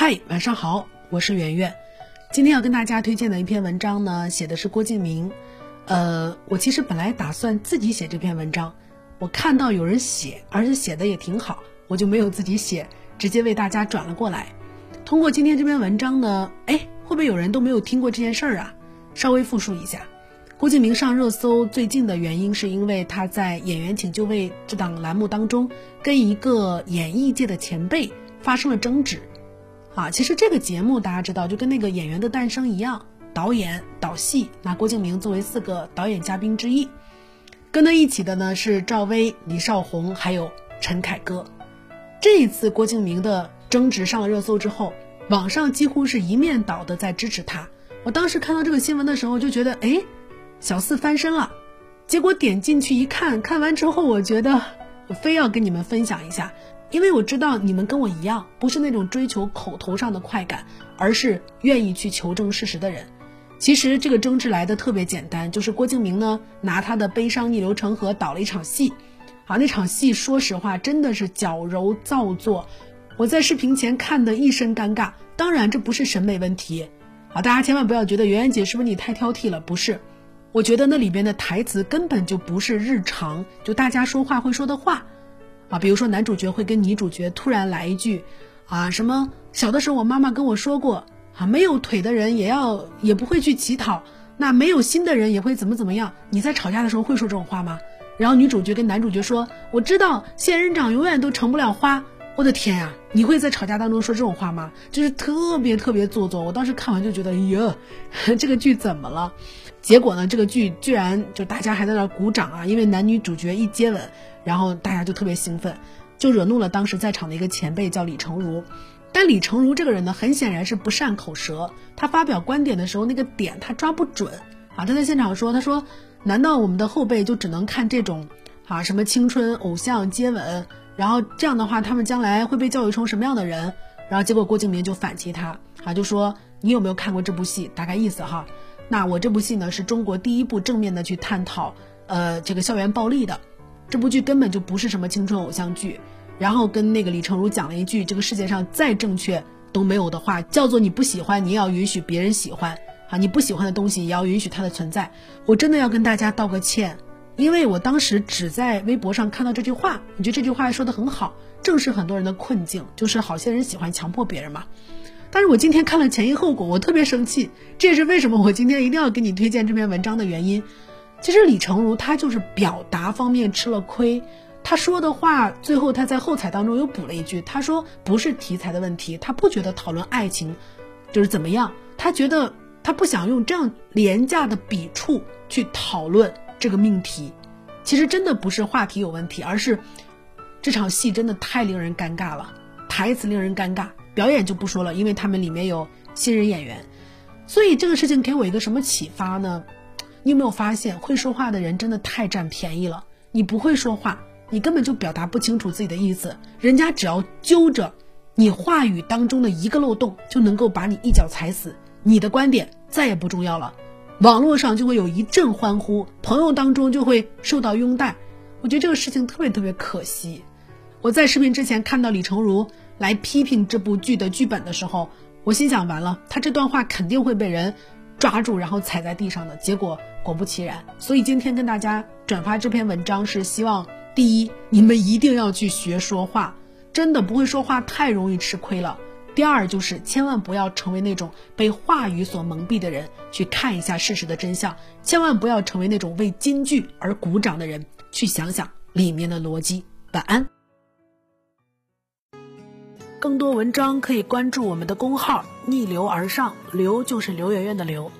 嗨，晚上好，我是圆圆。今天要跟大家推荐的一篇文章呢，写的是郭敬明。呃，我其实本来打算自己写这篇文章，我看到有人写，而且写的也挺好，我就没有自己写，直接为大家转了过来。通过今天这篇文章呢，哎，会不会有人都没有听过这件事儿啊？稍微复述一下，郭敬明上热搜最近的原因是因为他在《演员请就位》这档栏目当中，跟一个演艺界的前辈发生了争执。啊，其实这个节目大家知道，就跟那个演员的诞生一样，导演导戏，那郭敬明作为四个导演嘉宾之一，跟他一起的呢是赵薇、李少红还有陈凯歌。这一次郭敬明的争执上了热搜之后，网上几乎是一面倒的在支持他。我当时看到这个新闻的时候就觉得，哎，小四翻身了。结果点进去一看，看完之后，我觉得我非要跟你们分享一下。因为我知道你们跟我一样，不是那种追求口头上的快感，而是愿意去求证事实的人。其实这个争执来的特别简单，就是郭敬明呢拿他的悲伤逆流成河导了一场戏，啊，那场戏说实话真的是矫揉造作，我在视频前看的一身尴尬。当然这不是审美问题，啊，大家千万不要觉得圆圆姐是不是你太挑剔了？不是，我觉得那里边的台词根本就不是日常就大家说话会说的话。啊，比如说男主角会跟女主角突然来一句，啊，什么小的时候我妈妈跟我说过，啊，没有腿的人也要也不会去乞讨，那没有心的人也会怎么怎么样？你在吵架的时候会说这种话吗？然后女主角跟男主角说，我知道仙人掌永远都成不了花。我的天呀，你会在吵架当中说这种话吗？就是特别特别做作。我当时看完就觉得，哎呀，这个剧怎么了？结果呢，这个剧居然就大家还在那鼓掌啊，因为男女主角一接吻，然后大家就特别兴奋，就惹怒了当时在场的一个前辈叫李成儒。但李成儒这个人呢，很显然是不善口舌，他发表观点的时候那个点他抓不准啊。他在现场说，他说，难道我们的后辈就只能看这种啊什么青春偶像接吻？然后这样的话，他们将来会被教育成什么样的人？然后结果郭敬明就反击他，啊，就说你有没有看过这部戏？大概意思哈。那我这部戏呢，是中国第一部正面的去探讨，呃，这个校园暴力的。这部剧根本就不是什么青春偶像剧。然后跟那个李成儒讲了一句，这个世界上再正确都没有的话，叫做你不喜欢，你也要允许别人喜欢啊，你不喜欢的东西也要允许它的存在。我真的要跟大家道个歉。因为我当时只在微博上看到这句话，我觉得这句话说的很好，正是很多人的困境，就是好些人喜欢强迫别人嘛。但是我今天看了前因后果，我特别生气，这也是为什么我今天一定要给你推荐这篇文章的原因。其实李成儒他就是表达方面吃了亏，他说的话最后他在后采当中又补了一句，他说不是题材的问题，他不觉得讨论爱情就是怎么样，他觉得他不想用这样廉价的笔触去讨论。这个命题，其实真的不是话题有问题，而是这场戏真的太令人尴尬了，台词令人尴尬，表演就不说了，因为他们里面有新人演员，所以这个事情给我一个什么启发呢？你有没有发现，会说话的人真的太占便宜了？你不会说话，你根本就表达不清楚自己的意思，人家只要揪着你话语当中的一个漏洞，就能够把你一脚踩死，你的观点再也不重要了。网络上就会有一阵欢呼，朋友当中就会受到拥戴。我觉得这个事情特别特别可惜。我在视频之前看到李成儒来批评这部剧的剧本的时候，我心想完了，他这段话肯定会被人抓住，然后踩在地上的。结果果不其然。所以今天跟大家转发这篇文章，是希望第一，你们一定要去学说话，真的不会说话太容易吃亏了。第二就是千万不要成为那种被话语所蒙蔽的人，去看一下事实的真相。千万不要成为那种为金句而鼓掌的人，去想想里面的逻辑。晚安。更多文章可以关注我们的公号“逆流而上”，流就是刘媛媛的刘。